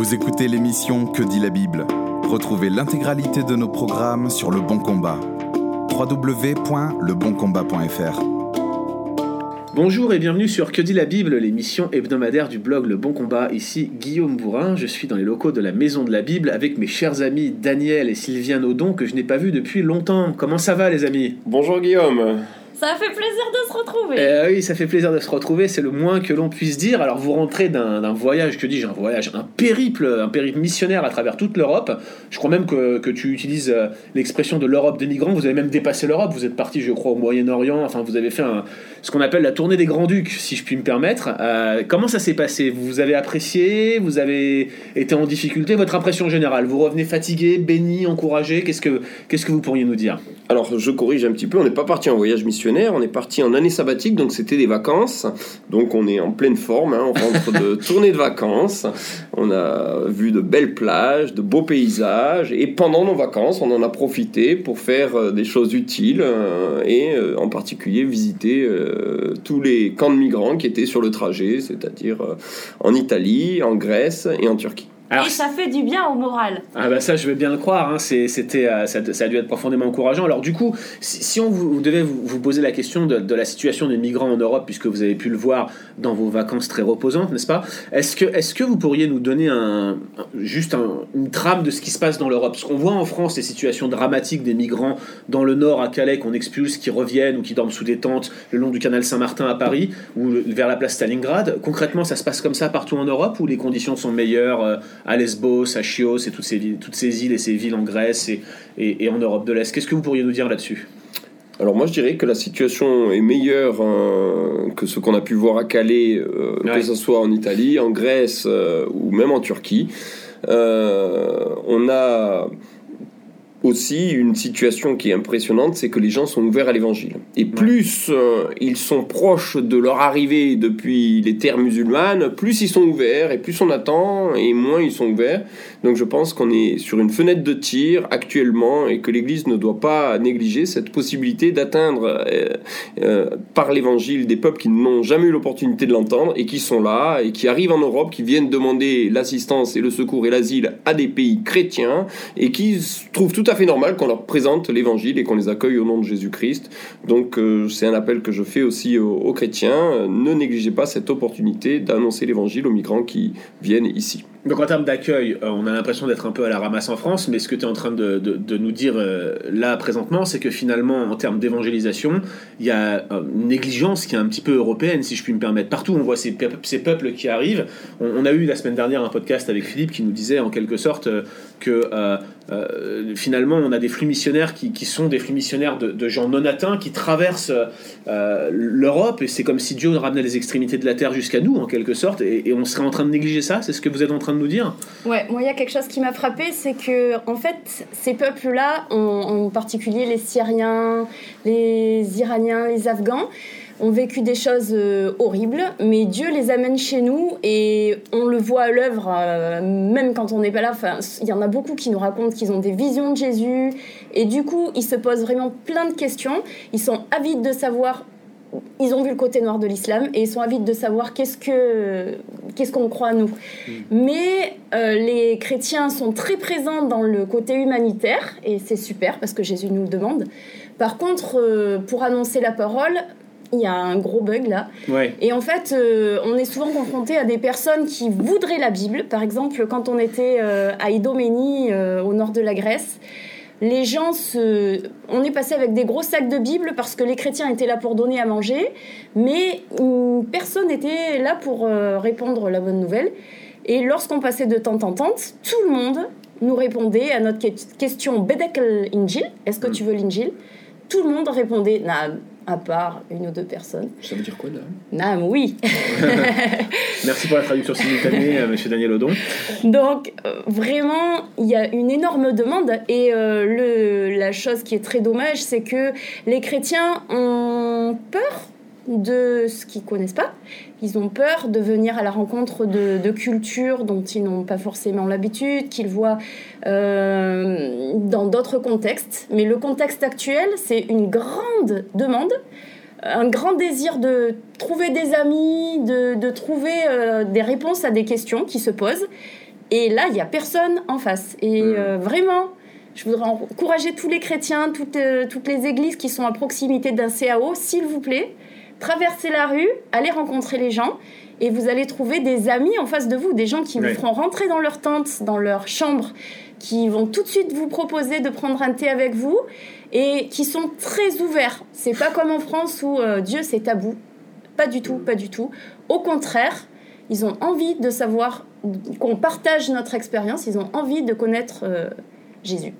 Vous écoutez l'émission Que dit la Bible? Retrouvez l'intégralité de nos programmes sur Le Bon Combat. www.leboncombat.fr Bonjour et bienvenue sur Que dit la Bible, l'émission hebdomadaire du blog Le Bon Combat. Ici Guillaume Bourrin, je suis dans les locaux de la Maison de la Bible avec mes chers amis Daniel et Sylviane Audon que je n'ai pas vus depuis longtemps. Comment ça va les amis? Bonjour Guillaume. Ça fait plaisir de se retrouver. Eh oui, ça fait plaisir de se retrouver, c'est le moins que l'on puisse dire. Alors vous rentrez d'un voyage, que dis-je, un voyage, un périple, un périple missionnaire à travers toute l'Europe. Je crois même que, que tu utilises euh, l'expression de l'Europe des migrants. Vous avez même dépassé l'Europe. Vous êtes parti, je crois, au Moyen-Orient. Enfin, vous avez fait un, ce qu'on appelle la tournée des Grands-Ducs, si je puis me permettre. Euh, comment ça s'est passé? Vous avez apprécié? Vous avez été en difficulté? Votre impression générale? Vous revenez fatigué, béni, encouragé? Qu'est-ce que qu'est-ce que vous pourriez nous dire? Alors, je corrige un petit peu. On n'est pas parti en voyage missionnaire. On est parti en année sabbatique, donc c'était des vacances. Donc on est en pleine forme, hein, on rentre de tournée de vacances. On a vu de belles plages, de beaux paysages. Et pendant nos vacances, on en a profité pour faire euh, des choses utiles euh, et euh, en particulier visiter tous les camps de migrants qui étaient sur le trajet, c'est-à-dire en Italie, en Grèce et en Turquie et ça fait du bien au moral. Ah bah ça, je veux bien le croire. Hein. C'était, euh, ça, a dû être profondément encourageant. Alors du coup, si, on vous, devait vous, poser la question de, la situation des migrants en Europe, puisque vous avez pu le voir dans vos vacances très reposantes, n'est-ce pas? Est-ce que, est que vous pourriez nous donner un, juste une trame de ce qui se passe dans l'Europe? Parce qu'on voit en France les situations dramatiques des migrants dans le nord à Calais qu'on expulse, qui reviennent ou qui dorment sous des tentes le long du canal Saint-Martin à Paris ou vers la place Stalingrad. Concrètement, ça se passe comme ça partout en Europe où les conditions sont meilleures euh, à Lesbos, à Chios et toutes ces, toutes ces îles et ces villes en Grèce et, et, en Europe de l'Est. Qu'est-ce que vous pourriez nous dire là-dessus? Alors moi je dirais que la situation est meilleure hein, que ce qu'on a pu voir à Calais, euh, que ce soit en Italie, en Grèce euh, ou même en Turquie. Euh, on a aussi une situation qui est impressionnante, c'est que les gens sont ouverts à l'évangile. Et plus euh, ils sont proches de leur arrivée depuis les terres musulmanes, plus ils sont ouverts, et plus on attend, et moins ils sont ouverts. Donc je pense qu'on est sur une fenêtre de tir actuellement, et que l'Église ne doit pas négliger cette possibilité d'atteindre euh, euh, par l'évangile des peuples qui n'ont jamais eu l'opportunité de l'entendre, et qui sont là, et qui arrivent en Europe, qui viennent demander l'assistance et le secours et l'asile à des pays chrétiens, et qui trouvent tout à fait normal qu'on leur présente l'évangile et qu'on les accueille au nom de Jésus-Christ. Donc euh, c'est un appel que je fais aussi aux, chrétiens. Ne négligez pas cette opportunité d'annoncer l'évangile aux migrants qui viennent ici. Donc en termes d'accueil, euh, on a l'impression d'être un peu à la ramasse en France, mais ce que tu es en train de, nous dire euh, là présentement, c'est que finalement, en termes d'évangélisation, il y a une négligence qui est un petit peu européenne, si je puis me permettre. Partout, on voit ces, peuples qui arrivent. On, a eu la semaine dernière un podcast avec Philippe qui nous disait en quelque sorte que euh, finalement, on a des flux missionnaires qui, sont des flux missionnaires de, gens non atteints qui traversent euh, l'Europe et c'est comme si Dieu ramenait les extrémités de la terre jusqu'à nous en quelque sorte et, et, on serait en train de négliger ça? C'est ce que vous êtes en train de nous dire Ouais, moi il y a quelque chose qui m'a frappé, c'est que en fait ces peuples-là, en particulier les Syriens, les Iraniens, les Afghans, ont vécu des choses euh, horribles, mais Dieu les amène chez nous et on le voit à l'œuvre, euh, même quand on n'est pas là. Il y en a beaucoup qui nous racontent qu'ils ont des visions de Jésus et du coup, ils se posent vraiment plein de questions. Ils sont avides de savoir. Ils ont vu le côté noir de l'islam et ils sont avides de savoir qu'est-ce que qu'est-ce qu'on croit nous. Mm. Mais euh, les chrétiens sont très présents dans le côté humanitaire et c'est super parce que Jésus nous le demande. Par contre, pour annoncer la parole, il y a un gros bug là. Et en fait, euh, on est souvent confronté à des personnes qui voudraient la Bible. Par exemple, quand on était euh, à Idoménie, euh, au nord de la Grèce, les gens se... On est passé avec des gros sacs de Bible parce que les chrétiens étaient là pour donner à manger, mais personne n'était là pour répondre la bonne nouvelle. Et lorsqu'on passait de temps en temps, tout le monde nous répondait à notre question Bedekel Injil, est-ce que tu veux l'Injil? Tout le monde répondait à part une ou deux personnes. Ça veut dire quoi, Nam Nam, oui. Merci pour la traduction simultanée, euh, Monsieur Daniel Odon. Donc, euh, vraiment, il y a une énorme demande. Et euh, le, la chose qui est très dommage, c'est que les chrétiens ont peur de ce qu'ils connaissent pas. Ils ont peur de venir à la rencontre de, cultures dont ils n'ont pas forcément l'habitude, qu'ils voient euh, dans d'autres contextes. Mais le contexte actuel, c'est une grande demande, un grand désir de trouver des amis, de, trouver euh, des réponses à des questions qui se posent. Et là, il n'y a personne en face. Et hmm. vraiment, je voudrais encourager tous les chrétiens, toutes, toutes les églises qui sont à proximité d'un CAO, s'il vous plaît, traversez la rue, allez rencontrer les gens et vous allez trouver des amis en face de vous, des gens qui vous feront rentrer dans leur tente, dans leur chambre, qui vont tout de suite vous proposer de prendre un thé avec vous et qui sont très ouverts. C'est pas comme en France où euh, Dieu c'est tabou. Pas du tout, pas du tout. Au contraire, ils ont envie de savoir qu'on partage notre expérience, ils ont envie de connaître euh, Jésus.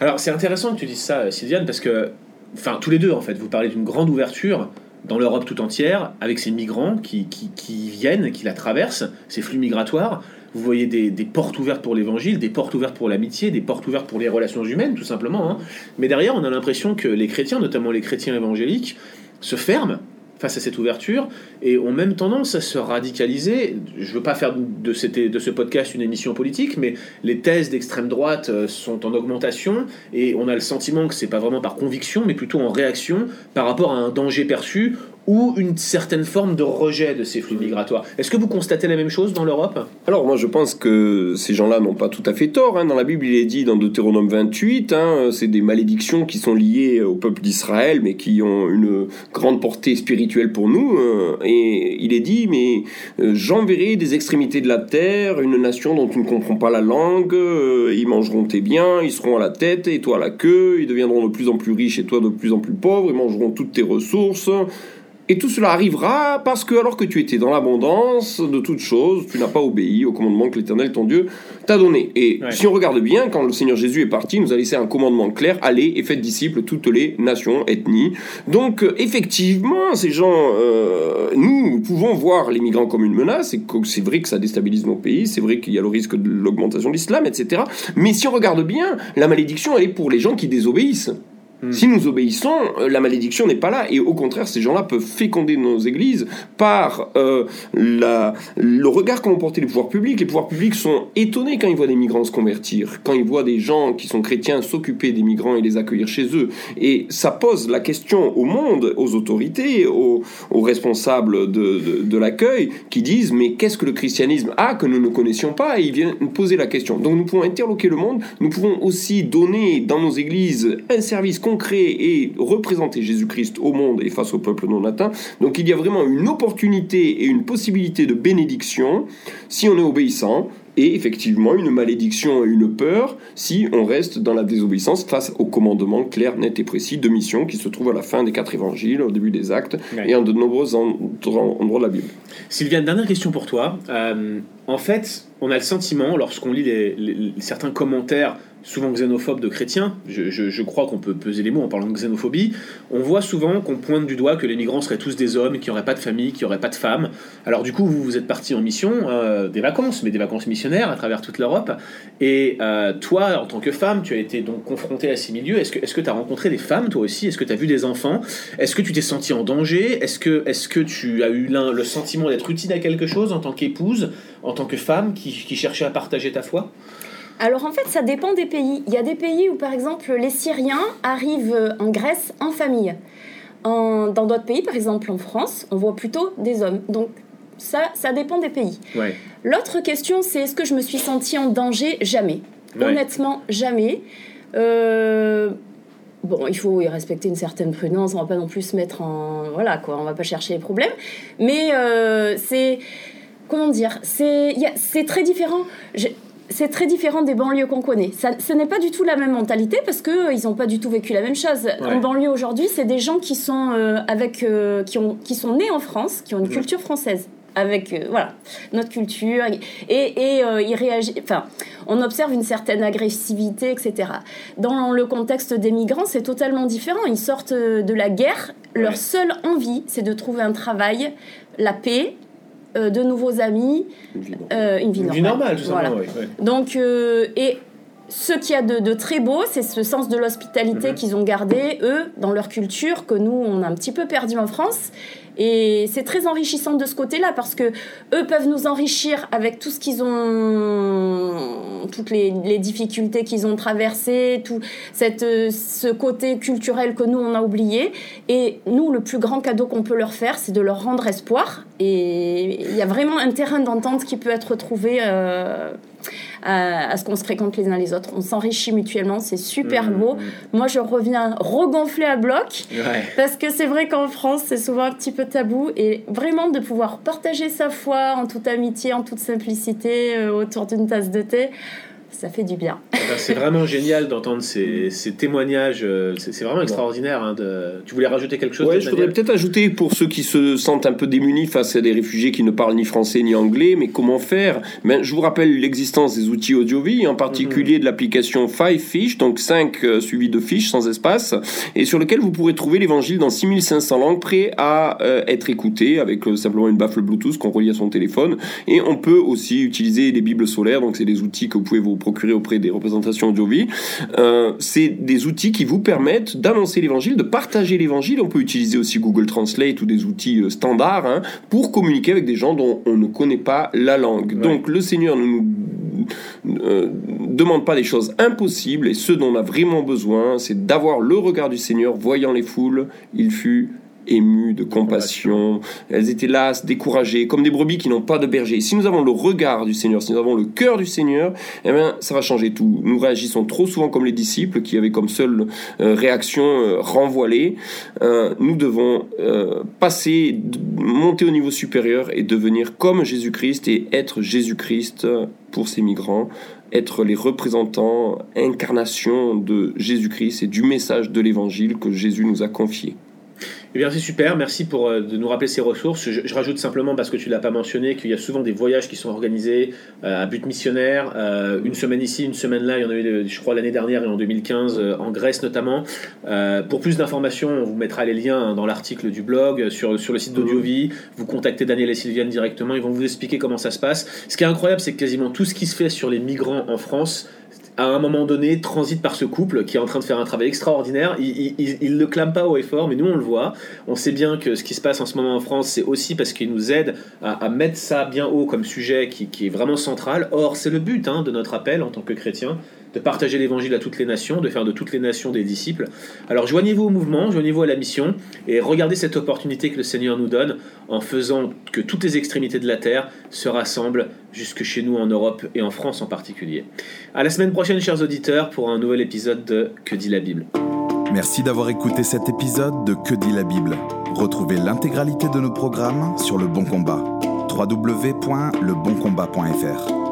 Alors c'est intéressant que tu dises ça, Sylviane, parce que, enfin tous les deux en fait, vous parlez d'une grande ouverture dans l'Europe tout entière, avec ces migrants qui, qui, viennent, qui la traversent, ces flux migratoires. Vous voyez des, portes ouvertes pour l'évangile, des portes ouvertes pour l'amitié, des portes ouvertes pour les relations humaines, tout simplement. Hein. Mais derrière, on a l'impression que les chrétiens, notamment les chrétiens évangéliques, se ferment face à cette ouverture et ont même tendance à se radicaliser. Je ne veux pas faire de, de ce podcast une émission politique, mais les thèses d'extrême droite euh, sont en augmentation et on a le sentiment que c'est pas vraiment par conviction, mais plutôt en réaction par rapport à un danger perçu ou une certaine forme de rejet de ces flux migratoires. Est-ce que vous constatez la même chose dans l'Europe? Alors moi je pense que ces gens-là n'ont pas tout à fait tort. Hein. Dans la Bible il est dit dans Deutéronome 28, hein, c'est des malédictions qui sont liées au peuple d'Israël mais qui ont une grande portée spirituelle pour nous. Hein. Et il est dit mais euh, j'enverrai des extrémités de la terre une nation dont tu ne comprends pas la langue, euh, ils mangeront tes biens, ils seront à la tête et toi à la queue, ils deviendront de plus en plus riches et toi de plus en plus pauvre, ils mangeront toutes tes ressources. Et tout cela arrivera parce que, alors que tu étais dans l'abondance de toutes choses, tu n'as pas obéi au commandement que l'Éternel, ton Dieu, t'a donné. Et si on regarde bien, quand le Seigneur Jésus est parti, il nous a laissé un commandement clair allez et faites disciples toutes les nations, ethnies. Donc, euh, effectivement, ces gens, euh, nous pouvons voir les migrants comme une menace. C'est vrai que ça déstabilise nos pays, c'est vrai qu'il y a le risque de l'augmentation de l'islam, etc. Mais si on regarde bien, la malédiction, elle est pour les gens qui désobéissent. Hmm. Si nous obéissons, euh, la malédiction n'est pas là. Et au contraire, ces gens-là peuvent féconder nos églises par euh, le regard qu'ont porté les pouvoirs publics. Les pouvoirs publics sont étonnés quand ils voient des migrants se convertir, quand ils voient des gens qui sont chrétiens s'occuper des migrants et les accueillir chez eux. Et ça pose la question au monde, aux autorités, aux, responsables de, l'accueil, qui disent mais qu'est-ce que le christianisme a que nous ne connaissions pas? Et ils viennent poser la question. Donc nous pouvons interloquer le monde, nous pouvons aussi donner dans nos églises un service créer et représenter Jésus-Christ au monde et face au peuple non atteint. Donc il y a vraiment une opportunité et une possibilité de bénédiction si on est obéissant, et effectivement une malédiction et une peur si on reste dans la désobéissance face au commandement clair, net et précis de mission qui se trouve à la fin des quatre évangiles, au début des actes et en de nombreux endroits de la Bible. Sylviane, dernière question pour toi. Euh, en fait, on a le sentiment, lorsqu'on lit certains commentaires souvent xénophobes de chrétiens, je, crois qu'on peut peser les mots en parlant de xénophobie, on voit souvent qu'on pointe du doigt que les migrants seraient tous des hommes, qui n'auraient pas de famille, qui n'auraient pas de femmes. Alors du coup, vous, vous êtes parti en mission, euh, des vacances, mais des vacances missionnaires à travers toute l'Europe. Et euh, toi, en tant que femme, tu as été donc confrontée à ces milieux. Est-ce que tu as rencontré des femmes, toi aussi? Est-ce que tu as vu des enfants? Est-ce que tu t'es senti en danger? Est-ce que, est que tu as eu le sentiment d'être utile à quelque chose en tant qu'épouse, en tant que femme qui, qui cherchait à partager ta foi alors en fait, ça dépend des pays. Il y a des pays où, par exemple, les Syriens arrivent en Grèce en famille. dans d'autres pays, par exemple en France, on voit plutôt des hommes. Donc ça, ça dépend des pays. L'autre question, c'est est-ce que je me suis sentie en danger? Jamais. Honnêtement, jamais. Euh, bon, il faut y respecter une certaine prudence. On va pas non plus se mettre en voilà quoi. On va pas chercher les problèmes. Mais euh, c'est comment dire C'est très différent. C'est très différent des banlieues qu'on connaît. Ça, ce n'est pas du tout la même mentalité parce qu'ils euh, n'ont pas du tout vécu la même chose. En banlieue aujourd'hui, c'est des gens qui sont, euh, avec, euh, qui, ont, qui sont nés en France, qui ont une culture française. Avec voilà notre culture et, et ils réagissent enfin on observe une certaine agressivité etc dans le contexte des migrants c'est totalement différent. Ils sortent de la guerre. Leur seule envie c'est de trouver un travail la paix euh, de nouveaux amis, une vie, euh, une vie normale. voilà. Donc, euh, et ce qu'il y a de, très beau, c'est ce sens de l'hospitalité mhm. qu'ils ont gardé, eux, dans leur culture, que nous, on a un petit peu perdu en France. Et c'est très enrichissant de ce côté-là parce que eux peuvent nous enrichir avec tout ce qu'ils ont, toutes les, difficultés qu'ils ont traversées, tout cette, ce côté culturel que nous on a oublié. Et nous, le plus grand cadeau qu'on peut leur faire, c'est de leur rendre espoir. Et il y a vraiment un terrain d'entente qui peut être trouvé. Euh, à, ce qu'on se fréquente les uns les autres. On s'enrichit mutuellement, c'est super mmh, beau. Moi, je reviens regonflé à bloc parce que c'est vrai qu'en France, c'est souvent un petit peu tabou et vraiment de pouvoir partager sa foi en toute amitié, en toute simplicité euh, autour d'une tasse de thé ça fait du bien. Eh ben, c'est vraiment génial d'entendre ces, ces, témoignages. Euh, c'est vraiment extraordinaire. Hein, de... Tu voulais rajouter quelque chose Oui, je voudrais peut-être ajouter pour ceux qui se sentent un peu démunis face à des réfugiés qui ne parlent ni français ni anglais, mais comment faire? Ben, Je vous rappelle l'existence des outils AudioVie, en particulier mhm. de l'application Five Fish, donc 5 euh, suivi de fiches sans espace, et sur lequel vous pourrez trouver l'évangile dans 6500 langues prêt à euh, être écouté avec simplement une baffle Bluetooth qu'on relie à son téléphone. Et on peut aussi utiliser les Bibles solaires, donc c'est des outils que vous pouvez vous procurer auprès des représentations audio euh, c'est des outils qui vous permettent d'annoncer l'évangile, de partager l'évangile. On peut utiliser aussi Google Translate ou des outils euh, standards hein, pour communiquer avec des gens dont on ne connaît pas la langue. Donc le Seigneur ne nous euh, demande pas des choses impossibles et ce dont on a vraiment besoin, c'est d'avoir le regard du Seigneur voyant les foules. Il fut émues de compassion. Elles étaient lasses, découragées, comme des brebis qui n'ont pas de berger. Si nous avons le regard du Seigneur, si nous avons le cœur du Seigneur, eh bien, ça va changer tout. Nous réagissons trop souvent comme les disciples qui avaient comme seule euh, réaction euh, renvoyer. Euh, nous devons passer, monter au niveau supérieur et devenir comme Jésus-Christ et être Jésus-Christ pour ces migrants être les représentants, incarnation de Jésus-Christ et du message de l'évangile que Jésus nous a confié. Eh bien, c'est super. Merci pour euh, de nous rappeler ces ressources. Je, rajoute simplement, parce que tu ne l'as pas mentionné, qu'il y a souvent des voyages qui sont organisés euh, à but missionnaire. Euh, une semaine ici, une semaine là. Il y en a eu, je crois, l'année dernière et en 2015, en Grèce notamment. pour plus d'informations, on vous mettra les liens hein, dans l'article du blog, sur, sur le site d'AudioVie. Vous contactez Daniel et Sylviane directement. Ils vont vous expliquer comment ça se passe. Ce qui est incroyable, c'est que quasiment tout ce qui se fait sur les migrants en France à un moment donné, transite par ce couple qui est en train de faire un travail extraordinaire. Il ne le clame pas haut et fort, mais nous on le voit. On sait bien que ce qui se passe en ce moment en France, c'est aussi parce qu'il nous aide à, mettre ça bien haut comme sujet qui, est vraiment central. Or, c'est le but hein, de notre appel en tant que chrétien de partager l'évangile à toutes les nations, de faire de toutes les nations des disciples. Alors joignez-vous au mouvement, joignez-vous à la mission et regardez cette opportunité que le Seigneur nous donne en faisant que toutes les extrémités de la terre se rassemblent jusque chez nous en Europe et en France en particulier. À la semaine prochaine, chers auditeurs, pour un nouvel épisode de Que dit la Bible. Merci d'avoir écouté cet épisode de Que dit la Bible. Retrouvez l'intégralité de nos programmes sur Le Bon Combat. www.leboncombat.fr